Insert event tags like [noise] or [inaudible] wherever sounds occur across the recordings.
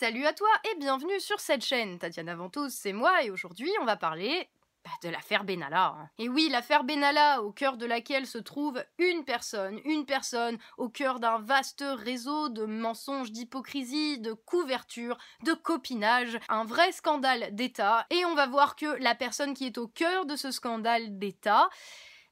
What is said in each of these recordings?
Salut à toi et bienvenue sur cette chaîne. Tatiana Ventos, c'est moi et aujourd'hui on va parler bah, de l'affaire Benalla. hein. Et oui, l'affaire Benalla, au cœur de laquelle se trouve une personne, une personne au cœur d'un vaste réseau de mensonges, d'hypocrisie, de couverture, de copinage, un vrai scandale d'État. Et on va voir que la personne qui est au cœur de ce scandale d'État,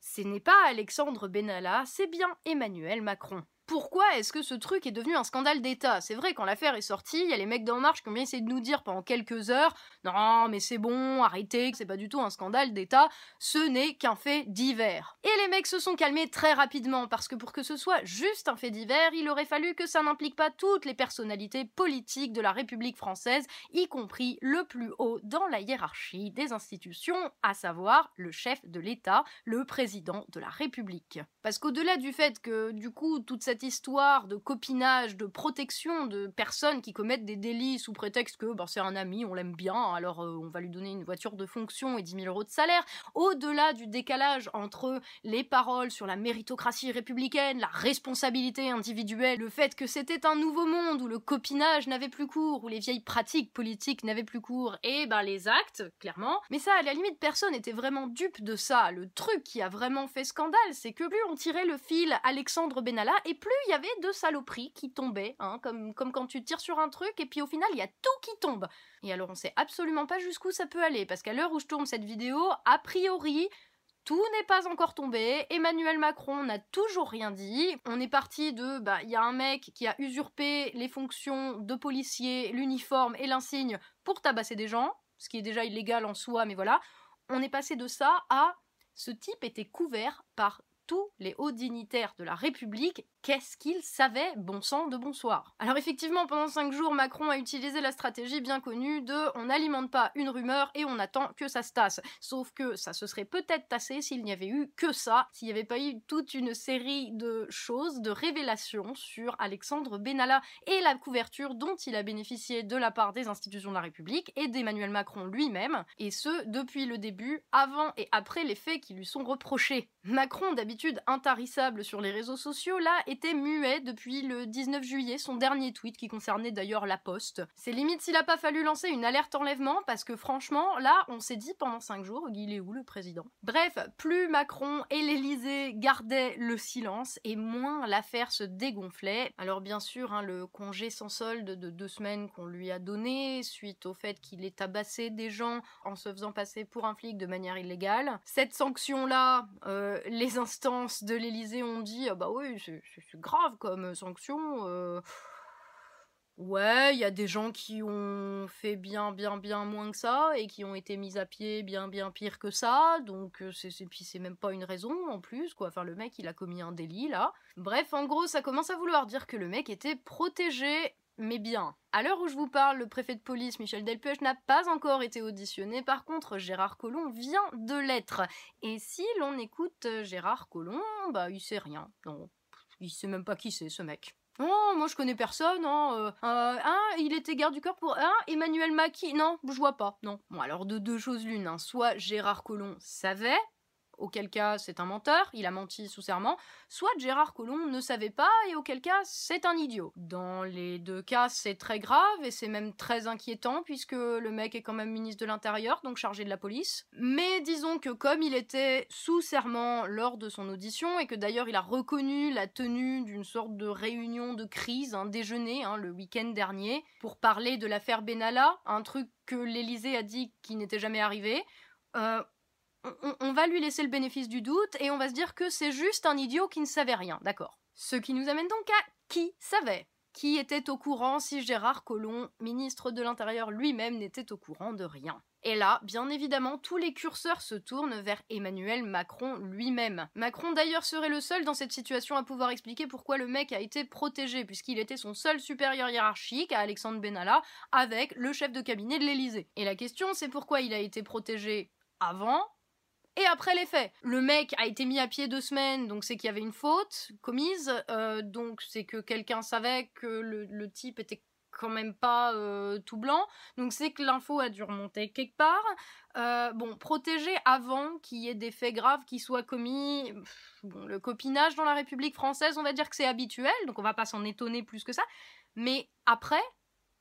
ce n'est pas Alexandre Benalla, c'est bien Emmanuel Macron. Pourquoi est-ce que ce truc est devenu un scandale d'État? C'est vrai, quand l'affaire est sortie, il y a les mecs d'En Marche qui ont bien essayé de nous dire pendant quelques heures Non, mais c'est bon, arrêtez, que c'est pas du tout un scandale d'État, ce n'est qu'un fait divers. Et les mecs se sont calmés très rapidement, parce que pour que ce soit juste un fait divers, il aurait fallu que ça n'implique pas toutes les personnalités politiques de la République française, y compris le plus haut dans la hiérarchie des institutions, à savoir le chef de l'État, le président de la République. Parce qu'au-delà du fait que, du coup, toute cette histoire de copinage, de protection de personnes qui commettent des délits sous prétexte que ben, c'est un ami, on l'aime bien, alors euh, on va lui donner une voiture de fonction et 10 000 euros de salaire, au-delà du décalage entre les paroles sur la méritocratie républicaine, la responsabilité individuelle, le fait que c'était un nouveau monde où le copinage n'avait plus cours, où les vieilles pratiques politiques n'avaient plus cours, et ben les actes, clairement. Mais ça, à la limite, personne n'était vraiment dupe de ça. Le truc qui a vraiment fait scandale, c'est que plus on tirait le fil Alexandre Benalla, et plus il y avait de saloperies qui tombaient, hein, comme, comme quand tu tires sur un truc, et puis au final, il y a tout qui tombe. Et alors, on sait absolument pas jusqu'où ça peut aller, parce qu'à l'heure où je tourne cette vidéo, a priori, tout n'est pas encore tombé. Emmanuel Macron n'a toujours rien dit. On est parti de, bah, il y a un mec qui a usurpé les fonctions de policier, l'uniforme et l'insigne pour tabasser des gens, ce qui est déjà illégal en soi, mais voilà. On est passé de ça à ce type était couvert par tous les hauts dignitaires de la République, qu'est-ce qu'ils savaient, bon sang de bonsoir? Alors effectivement, pendant cinq jours, Macron a utilisé la stratégie bien connue de on n'alimente pas une rumeur et on attend que ça se tasse. Sauf que ça se serait peut-être tassé s'il n'y avait eu que ça, s'il n'y avait pas eu toute une série de choses, de révélations sur Alexandre Benalla et la couverture dont il a bénéficié de la part des institutions de la République et d'Emmanuel Macron lui-même, et ce depuis le début, avant et après les faits qui lui sont reprochés. Macron, d'habitude intarissable sur les réseaux sociaux, là, était muet depuis le 19 juillet, son dernier tweet qui concernait d'ailleurs la poste. C'est limite s'il a pas fallu lancer une alerte enlèvement, parce que franchement, là, on s'est dit pendant 5 jours, il est où le président? Bref, plus Macron et l'Elysée gardaient le silence, et moins l'affaire se dégonflait. Alors bien sûr, hein, le congé sans solde de deux semaines qu'on lui a donné, suite au fait qu'il ait tabassé des gens en se faisant passer pour un flic de manière illégale. Cette sanction-là, euh, les de l'Elysée ont dit ah bah oui c'est grave comme sanction. euh. Ouais, il y a des gens qui ont fait bien bien bien moins que ça et qui ont été mis à pied bien bien pire que ça. Donc euh, c'est c'est même pas une raison en plus quoi. Enfin le mec il a commis un délit là. Bref en gros ça commence à vouloir dire que le mec était protégé mais bien. À l'heure où je vous parle, le préfet de police Michel Delpech n'a pas encore été auditionné. Par contre, Gérard Collomb vient de l'être. Et si l'on écoute euh, Gérard Collomb, bah il sait rien. Non, il sait même pas qui c'est ce mec. Oh, moi je connais personne, hein. euh, euh, hein, il était garde du corps pour. Hein, Emmanuel Macchi Non, je vois pas, non. Bon, alors de deux choses l'une, hein. soit Gérard Collomb savait, auquel cas c'est un menteur, il a menti sous serment, soit Gérard Collomb ne savait pas et auquel cas c'est un idiot. Dans les deux cas, c'est très grave et c'est même très inquiétant puisque le mec est quand même ministre de l'Intérieur, donc chargé de la police. Mais disons que comme il était sous serment lors de son audition et que d'ailleurs il a reconnu la tenue d'une sorte de réunion de crise, un déjeuner hein, le week-end dernier, pour parler de l'affaire Benalla, un truc que l'Élysée a dit qui n'était jamais arrivé, euh, on, va lui laisser le bénéfice du doute et on va se dire que c'est juste un idiot qui ne savait rien, d'accord. Ce qui nous amène donc à qui savait Qui était au courant si Gérard Collomb, ministre de l'Intérieur lui-même, n'était au courant de rien et là, bien évidemment, tous les curseurs se tournent vers Emmanuel Macron lui-même. Macron d'ailleurs serait le seul dans cette situation à pouvoir expliquer pourquoi le mec a été protégé, puisqu'il était son seul supérieur hiérarchique à Alexandre Benalla, avec le chef de cabinet de l'Élysée. Et la question c'est pourquoi il a été protégé avant et après les faits. Le mec a été mis à pied deux semaines, donc c'est qu'il y avait une faute commise, euh, donc c'est que quelqu'un savait que le, type était quand même pas euh, tout blanc, donc c'est que l'info a dû remonter quelque part. Euh, bon, protéger avant qu'il y ait des faits graves qui soient commis. Le copinage dans la République française, on va dire que c'est habituel, donc on va pas s'en étonner plus que ça. Mais après,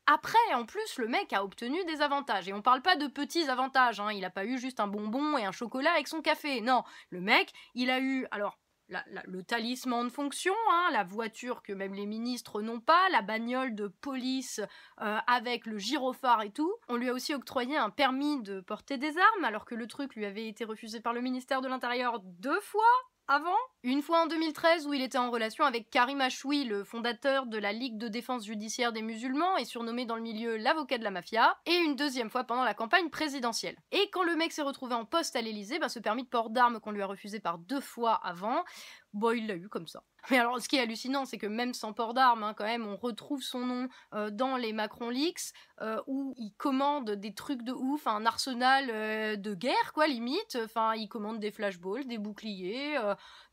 Après, en plus, le mec a obtenu des avantages. Et on parle pas de petits avantages, hein. il a pas eu juste un bonbon et un chocolat avec son café. Non, le mec, il a eu, alors, le talisman de fonction, hein, la voiture que même les ministres n'ont pas, la bagnole de police euh, avec le gyrophare et tout. On lui a aussi octroyé un permis de porter des armes, alors que le truc lui avait été refusé par le ministère de l'Intérieur deux fois avant. Une fois en 2013 où il était en relation avec Karim Achoui, le fondateur de la Ligue de défense judiciaire des musulmans et surnommé dans le milieu l'avocat de la mafia. Et une deuxième fois pendant la campagne présidentielle. Et quand le mec s'est retrouvé en poste à l'Elysée, ben, ce permis de port d'armes qu'on lui a refusé par deux fois avant, bon, il l'a eu comme ça. Mais alors, ce qui est hallucinant, c'est que même sans port d'armes, hein, quand même, on retrouve son nom euh, dans les Macron Leaks, euh, où il commande des trucs de ouf, un arsenal euh, de guerre, quoi, limite. Enfin, il commande des flashballs, des boucliers,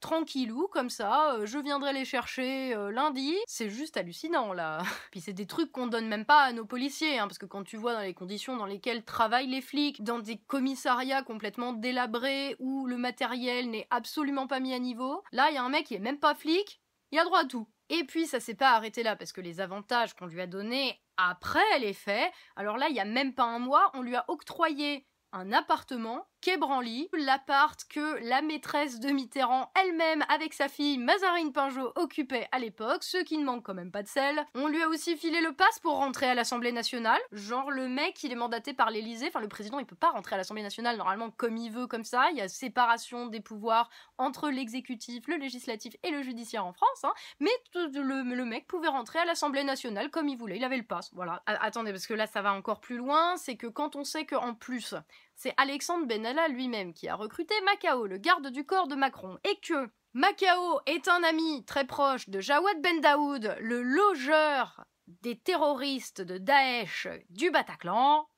tranquillou, comme ça. je viendrai les chercher lundi. C'est juste hallucinant, là. [laughs] Puis c'est des trucs qu'on donne même pas à nos policiers, hein, parce que quand tu vois dans les conditions dans lesquelles travaillent les flics, dans des commissariats complètement délabrés, où le matériel n'est absolument pas mis à niveau, là, y a un mec qui est même pas flic, il a droit à tout. Et puis ça s'est pas arrêté là parce que les avantages qu'on lui a donnés après les faits, alors là il y a même pas un mois, on lui a octroyé un appartement quai Branly, l'appart que la maîtresse de Mitterrand elle-même avec sa fille Mazarine Pinjot occupait à l'époque, ce qui ne manque quand même pas de sel. On lui a aussi filé le passe pour rentrer à l'Assemblée nationale. Genre le mec, il est mandaté par l'Élysée, enfin le président, il peut pas rentrer à l'Assemblée nationale normalement comme il veut comme ça, il y a séparation des pouvoirs entre l'exécutif, le législatif et le judiciaire en France, hein. mais le, mec pouvait rentrer à l'Assemblée nationale comme il voulait, il avait le passe, voilà. attendez, parce que là ça va encore plus loin, c'est que quand on sait qu'en plus, c'est Alexandre Benalla lui-même qui a recruté Macao, le garde du corps de Macron, et que Macao est un ami très proche de Jawad Ben Daoud, le logeur des terroristes de Daesh du Bataclan,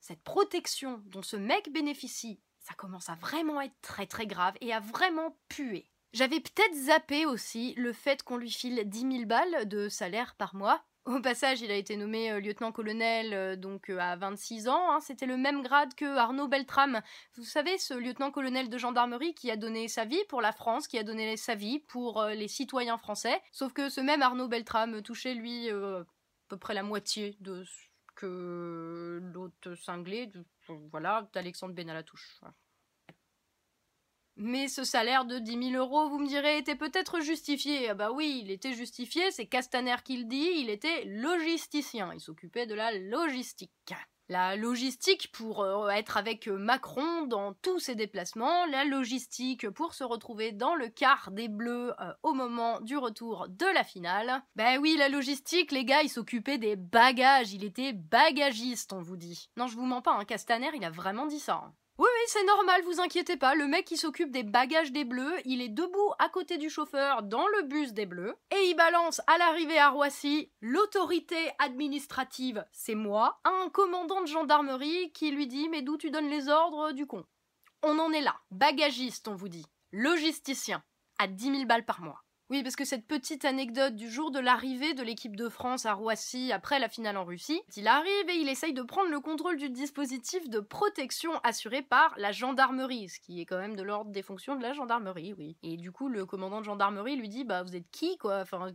cette protection dont ce mec bénéficie, ça commence à vraiment être très très grave et à vraiment puer. J'avais peut-être zappé aussi le fait qu'on lui file 10 000 balles de salaire par mois, au passage, il a été nommé euh, lieutenant-colonel euh, donc euh, à 26 ans. Hein. C'était le même grade que Arnaud Beltrame. Vous savez, ce lieutenant-colonel de gendarmerie qui a donné sa vie pour la France, qui a donné sa vie pour les citoyens français. Sauf que ce même Arnaud Beltrame touchait lui à peu près la moitié de ce que l'autre cinglé, voilà, d'Alexandre Benalatouche. Mais ce salaire de 10 000 euros, vous me direz, était peut-être justifié. Ah bah oui, il était justifié, c'est Castaner qui le dit, il était logisticien, il s'occupait de la logistique. La logistique pour euh, être avec Macron dans tous ses déplacements, la logistique pour se retrouver dans le quart des Bleus euh, au moment du retour de la finale. Ben oui, la logistique, les gars, il s'occupait des bagages, il était bagagiste, on vous dit. Non, je vous mens pas, hein, Castaner, il a vraiment dit ça. Hein. Oui, oui, c'est normal, vous inquiétez pas. Le mec qui s'occupe des bagages des bleus, il est debout à côté du chauffeur dans le bus des bleus et il balance à l'arrivée à Roissy l'autorité administrative, c'est moi, un commandant de gendarmerie qui lui dit Mais d'où tu donnes les ordres du con? On en est là. Bagagiste, on vous dit. Logisticien. À 10 000 balles par mois. Oui, parce que cette petite anecdote du jour de l'arrivée de l'équipe de France à Roissy après la finale en Russie, il arrive et il essaye de prendre le contrôle du dispositif de protection assuré par la gendarmerie, ce qui est quand même de l'ordre des fonctions de la gendarmerie, oui. Et du coup, le commandant de gendarmerie lui dit Bah, vous êtes qui, quoi? Enfin,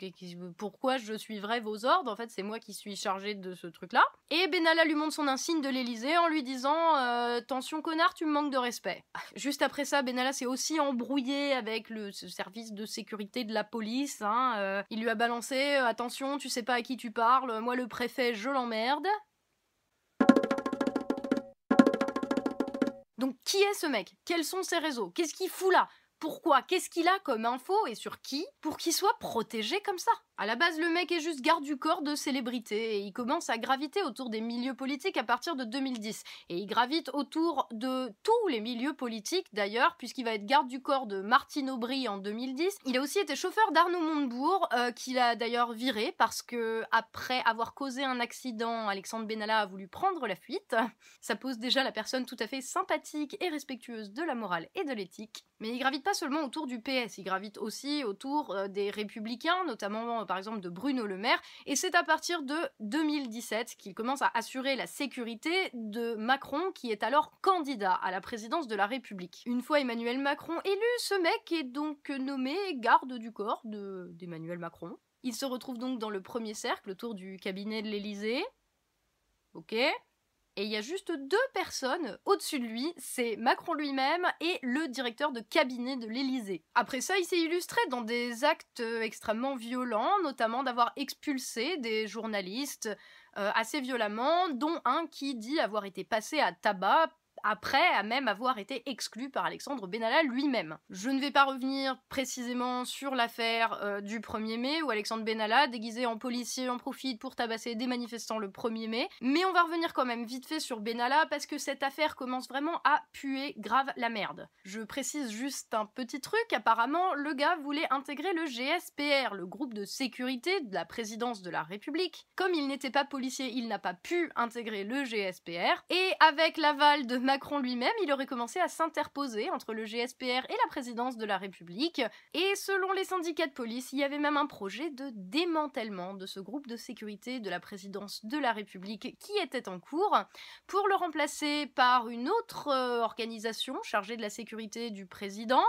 pourquoi je suivrais vos ordres? En fait, c'est moi qui suis chargé de ce truc-là. Et Benalla lui montre son insigne de l'Elysée en lui disant euh, Tension, connard, tu me manques de respect. Juste après ça, Benalla s'est aussi embrouillé avec le service de sécurité de la police. Hein, euh, il lui a balancé euh, Attention, tu sais pas à qui tu parles, moi le préfet, je l'emmerde. Donc qui est ce mec? Quels sont ses réseaux? Qu'est-ce qu'il fout là? Pourquoi? Qu'est-ce qu'il a comme info? Et sur qui? Pour qu'il soit protégé comme ça à la base, le mec est juste garde du corps de célébrité et il commence à graviter autour des milieux politiques à partir de 2010. Et il gravite autour de tous les milieux politiques d'ailleurs, puisqu'il va être garde du corps de Martine Aubry en 2010. Il a aussi été chauffeur d'Arnaud Montebourg, euh, qu'il a d'ailleurs viré parce que après avoir causé un accident, Alexandre Benalla a voulu prendre la fuite. Ça pose déjà la personne tout à fait sympathique et respectueuse de la morale et de l'éthique. Mais il gravite pas seulement autour du PS, il gravite aussi autour euh, des républicains, notamment par exemple de Bruno Le Maire, et c'est à partir de 2017 qu'il commence à assurer la sécurité de Macron, qui est alors candidat à la présidence de la République. Une fois Emmanuel Macron élu, ce mec est donc nommé garde du corps d'Emmanuel Macron. Il se retrouve donc dans le premier cercle autour du cabinet de l'Élysée. Ok. Et il y a juste deux personnes au-dessus de lui, c'est Macron lui-même et le directeur de cabinet de l'Élysée. Après ça, il s'est illustré dans des actes extrêmement violents, notamment d'avoir expulsé des journalistes euh, assez violemment, dont un qui dit avoir été passé à tabac après à même avoir été exclu par Alexandre Benalla lui-même. Je ne vais pas revenir précisément sur l'affaire euh, du 1er mai où Alexandre Benalla, déguisé en policier, en profite pour tabasser des manifestants le 1er mai, mais on va revenir quand même vite fait sur Benalla parce que cette affaire commence vraiment à puer grave la merde. Je précise juste un petit truc, apparemment le gars voulait intégrer le GSPR, le groupe de sécurité de la présidence de la République. Comme il n'était pas policier, il n'a pas pu intégrer le GSPR, et avec l'aval de Macron lui-même, il aurait commencé à s'interposer entre le GSPR et la présidence de la République. Et selon les syndicats de police, il y avait même un projet de démantèlement de ce groupe de sécurité de la présidence de la République qui était en cours pour le remplacer par une autre euh, organisation chargée de la sécurité du président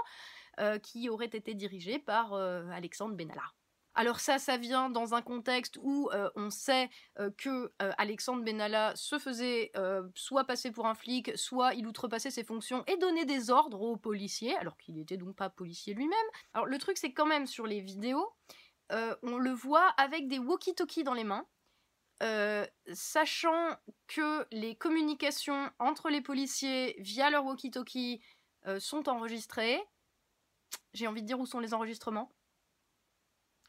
euh, qui aurait été dirigée par euh, Alexandre Benalla. Alors ça, ça vient dans un contexte où euh, on sait euh, que euh, Alexandre Benalla se faisait soit passer pour un flic, soit il outrepassait ses fonctions et donnait des ordres aux policiers, alors qu'il n'était donc pas policier lui-même. Alors le truc, c'est quand même sur les vidéos, on le voit avec des walkie-talkies dans les mains, sachant que les communications entre les policiers via leur walkie-talkie sont enregistrées. J'ai envie de dire où sont les enregistrements?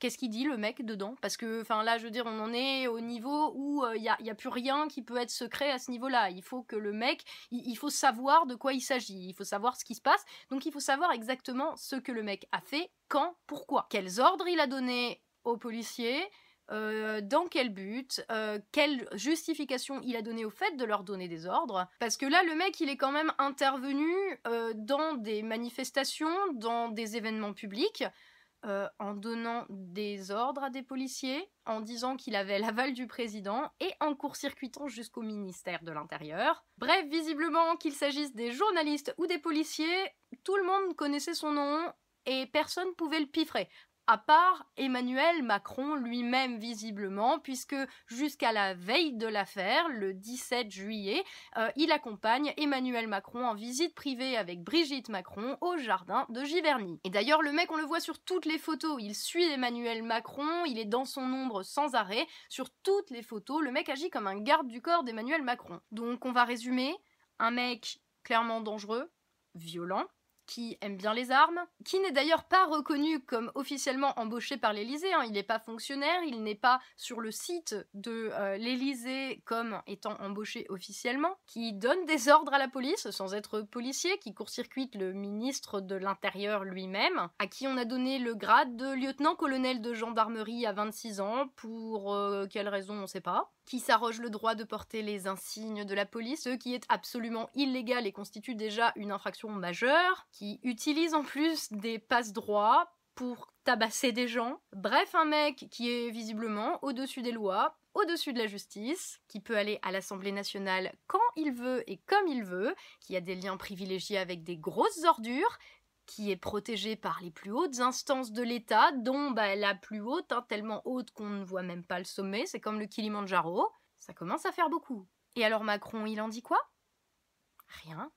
Qu'est-ce qu'il dit le mec dedans? Parce que, enfin là, je veux dire, on en est au niveau où il euh, n'y a, plus rien qui peut être secret à ce niveau-là. Il faut que le mec, il, faut savoir de quoi il s'agit, il faut savoir ce qui se passe. Donc il faut savoir exactement ce que le mec a fait, quand, pourquoi, quels ordres il a donné aux policiers. Euh, dans quel but, euh, quelle justification il a donné au fait de leur donner des ordres. Parce que là, le mec, il est quand même intervenu dans des manifestations, dans des événements publics, euh, en donnant des ordres à des policiers, en disant qu'il avait l'aval du président et en court-circuitant jusqu'au ministère de l'Intérieur. Bref, visiblement, qu'il s'agisse des journalistes ou des policiers, tout le monde connaissait son nom et personne pouvait le piffrer à part Emmanuel Macron lui-même visiblement, puisque jusqu'à la veille de l'affaire, le 17 juillet, euh, il accompagne Emmanuel Macron en visite privée avec Brigitte Macron au jardin de Giverny. Et d'ailleurs, le mec, on le voit sur toutes les photos, il suit Emmanuel Macron, il est dans son ombre sans arrêt, sur toutes les photos, le mec agit comme un garde du corps d'Emmanuel Macron. Donc on va résumer, un mec clairement dangereux, violent, qui aime bien les armes, qui n'est d'ailleurs pas reconnu comme officiellement embauché par l'Élysée, hein. il n'est pas fonctionnaire, il n'est pas sur le site de euh, l'Élysée comme étant embauché officiellement, qui donne des ordres à la police sans être policier, qui court-circuite le ministre de l'Intérieur lui-même, à qui on a donné le grade de lieutenant-colonel de gendarmerie à 26 ans, pour euh, quelle raison on ne sait pas, qui s'arroge le droit de porter les insignes de la police, ce qui est absolument illégal et constitue déjà une infraction majeure, qui utilise en plus des passe-droits pour tabasser des gens. Bref, un mec qui est visiblement au-dessus des lois, au-dessus de la justice, qui peut aller à l'Assemblée nationale quand il veut et comme il veut, qui a des liens privilégiés avec des grosses ordures, qui est protégé par les plus hautes instances de l'État, dont bah, la plus haute, hein, tellement haute qu'on ne voit même pas le sommet, c'est comme le Kilimandjaro, ça commence à faire beaucoup. Et alors Macron, il en dit quoi? Rien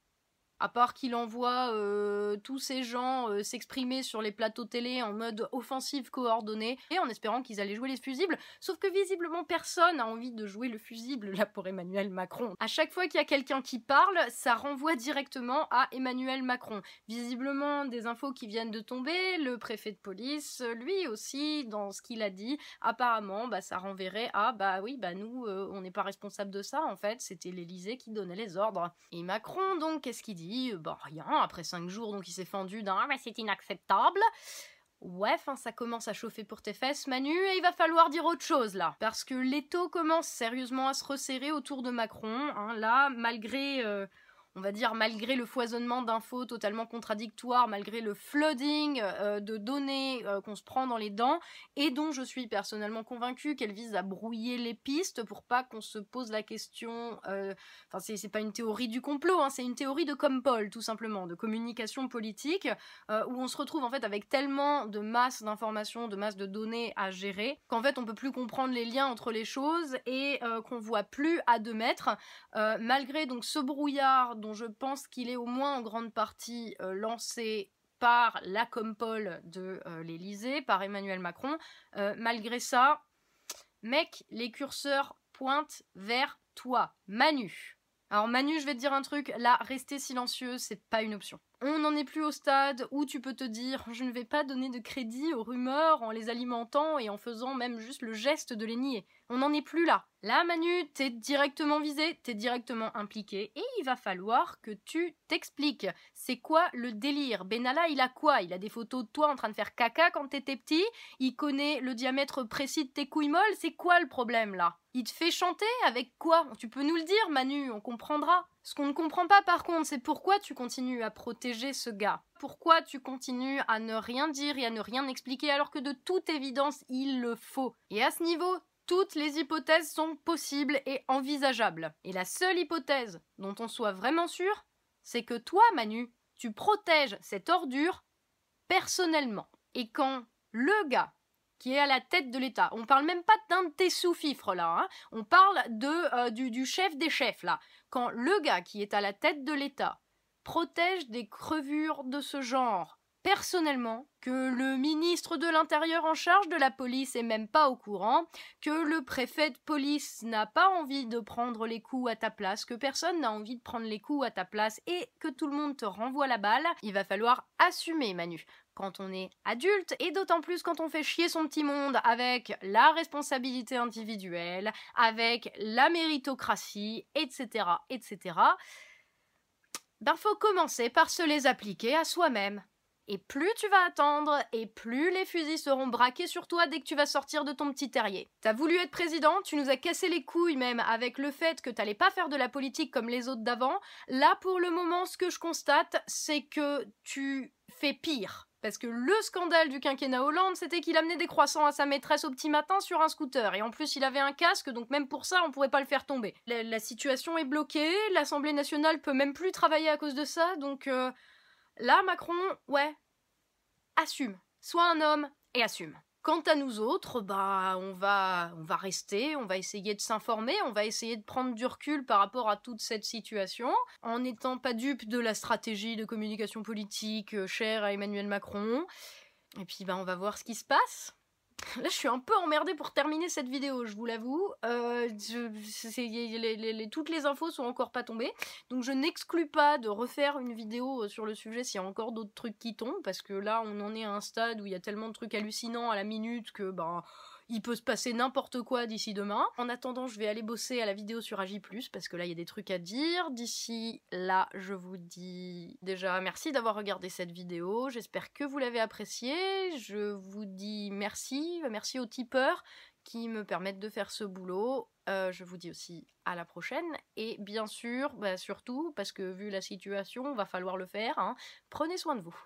à part qu'il envoie euh, tous ces gens euh, s'exprimer sur les plateaux télé en mode offensive coordonnée et en espérant qu'ils allaient jouer les fusibles, sauf que visiblement personne n'a envie de jouer le fusible là pour Emmanuel Macron. À chaque fois qu'il y a quelqu'un qui parle, ça renvoie directement à Emmanuel Macron. Visiblement des infos qui viennent de tomber, le préfet de police, lui aussi dans ce qu'il a dit, apparemment bah ça renverrait à bah oui bah nous euh, on n'est pas responsable de ça en fait, c'était l'Elysée qui donnait les ordres. Et Macron donc qu'est-ce qu'il dit? Bah rien, après cinq jours, donc il s'est fendu d'un ah, c'est inacceptable. Ouais, ça commence à chauffer pour tes fesses, Manu, et il va falloir dire autre chose là. Parce que l'étau commence sérieusement à se resserrer autour de Macron. Hein. Là, malgré. Euh, on va dire, malgré le foisonnement d'infos totalement contradictoires, malgré le flooding euh, de données euh, qu'on se prend dans les dents, et dont je suis personnellement convaincue qu'elle vise à brouiller les pistes pour pas qu'on se pose la question. Euh, enfin, c'est pas une théorie du complot, hein, c'est une théorie de Compol, tout simplement, de communication politique, où on se retrouve en fait avec tellement de masse d'informations, de masse de données à gérer, qu'en fait on peut plus comprendre les liens entre les choses et qu'on voit plus à deux mètres, malgré donc ce brouillard dont je pense qu'il est au moins en grande partie euh, lancé par la compole de euh, l'Élysée, par Emmanuel Macron. Euh, malgré ça, mec, les curseurs pointent vers toi, Manu. Alors Manu, je vais te dire un truc, là, rester silencieux, c'est pas une option. On n'en est plus au stade où tu peux te dire je ne vais pas donner de crédit aux rumeurs en les alimentant et en faisant même juste le geste de les nier. On n'en est plus là. Là, Manu, t'es directement visé, t'es directement impliqué et il va falloir que tu t'expliques. C'est quoi le délire? Benalla, il a quoi? Il a des photos de toi en train de faire caca quand t'étais petit? Il connaît le diamètre précis de tes couilles molles? C'est quoi le problème là? Il te fait chanter avec quoi? Tu peux nous le dire, Manu, on comprendra. Ce qu'on ne comprend pas par contre, c'est pourquoi tu continues à protéger ce gars. Pourquoi tu continues à ne rien dire et à ne rien expliquer alors que de toute évidence il le faut. Et à ce niveau, toutes les hypothèses sont possibles et envisageables. Et la seule hypothèse dont on soit vraiment sûr, c'est que toi, Manu, tu protèges cette ordure personnellement. Et quand le gars est à la tête de l'État. On parle même pas d'un de tes sous-fifres là, hein. on parle de, euh, du, du chef des chefs là. Quand le gars qui est à la tête de l'État protège des crevures de ce genre, personnellement, que le ministre de l'Intérieur en charge de la police est même pas au courant, que le préfet de police n'a pas envie de prendre les coups à ta place, que personne n'a envie de prendre les coups à ta place et que tout le monde te renvoie la balle, il va falloir assumer Manu quand on est adulte, et d'autant plus quand on fait chier son petit monde avec la responsabilité individuelle, avec la méritocratie, etc., etc., ben faut commencer par se les appliquer à soi-même. Et plus tu vas attendre, et plus les fusils seront braqués sur toi dès que tu vas sortir de ton petit terrier. T'as voulu être président, tu nous as cassé les couilles même avec le fait que t'allais pas faire de la politique comme les autres d'avant. Là, pour le moment, ce que je constate, c'est que tu fais pire. Parce que le scandale du quinquennat Hollande, c'était qu'il amenait des croissants à sa maîtresse au petit matin sur un scooter. Et en plus, il avait un casque, donc même pour ça, on pourrait pas le faire tomber. La, situation est bloquée, l'Assemblée nationale peut même plus travailler à cause de ça, donc euh, là, Macron, ouais, assume. Sois un homme et assume. Quant à nous autres, bah on va on va rester, on va essayer de s'informer, on va essayer de prendre du recul par rapport à toute cette situation, en n'étant pas dupe de la stratégie de communication politique euh, chère à Emmanuel Macron. Et puis bah on va voir ce qui se passe. Là, je suis un peu emmerdée pour terminer cette vidéo, je vous l'avoue. Euh, toutes les infos sont encore pas tombées, donc je n'exclus pas de refaire une vidéo euh, sur le sujet s'il y a encore d'autres trucs qui tombent, parce que là, on en est à un stade où il y a tellement de trucs hallucinants à la minute que ben il peut se passer n'importe quoi d'ici demain. En attendant, je vais aller bosser à la vidéo sur Agi+, parce que là, il y a des trucs à dire. D'ici là, je vous dis déjà merci d'avoir regardé cette vidéo. J'espère que vous l'avez appréciée. Je vous dis merci. Merci aux tipeurs qui me permettent de faire ce boulot. Euh, je vous dis aussi à la prochaine. Et bien sûr, bah, surtout, parce que vu la situation, va falloir le faire, hein, prenez soin de vous.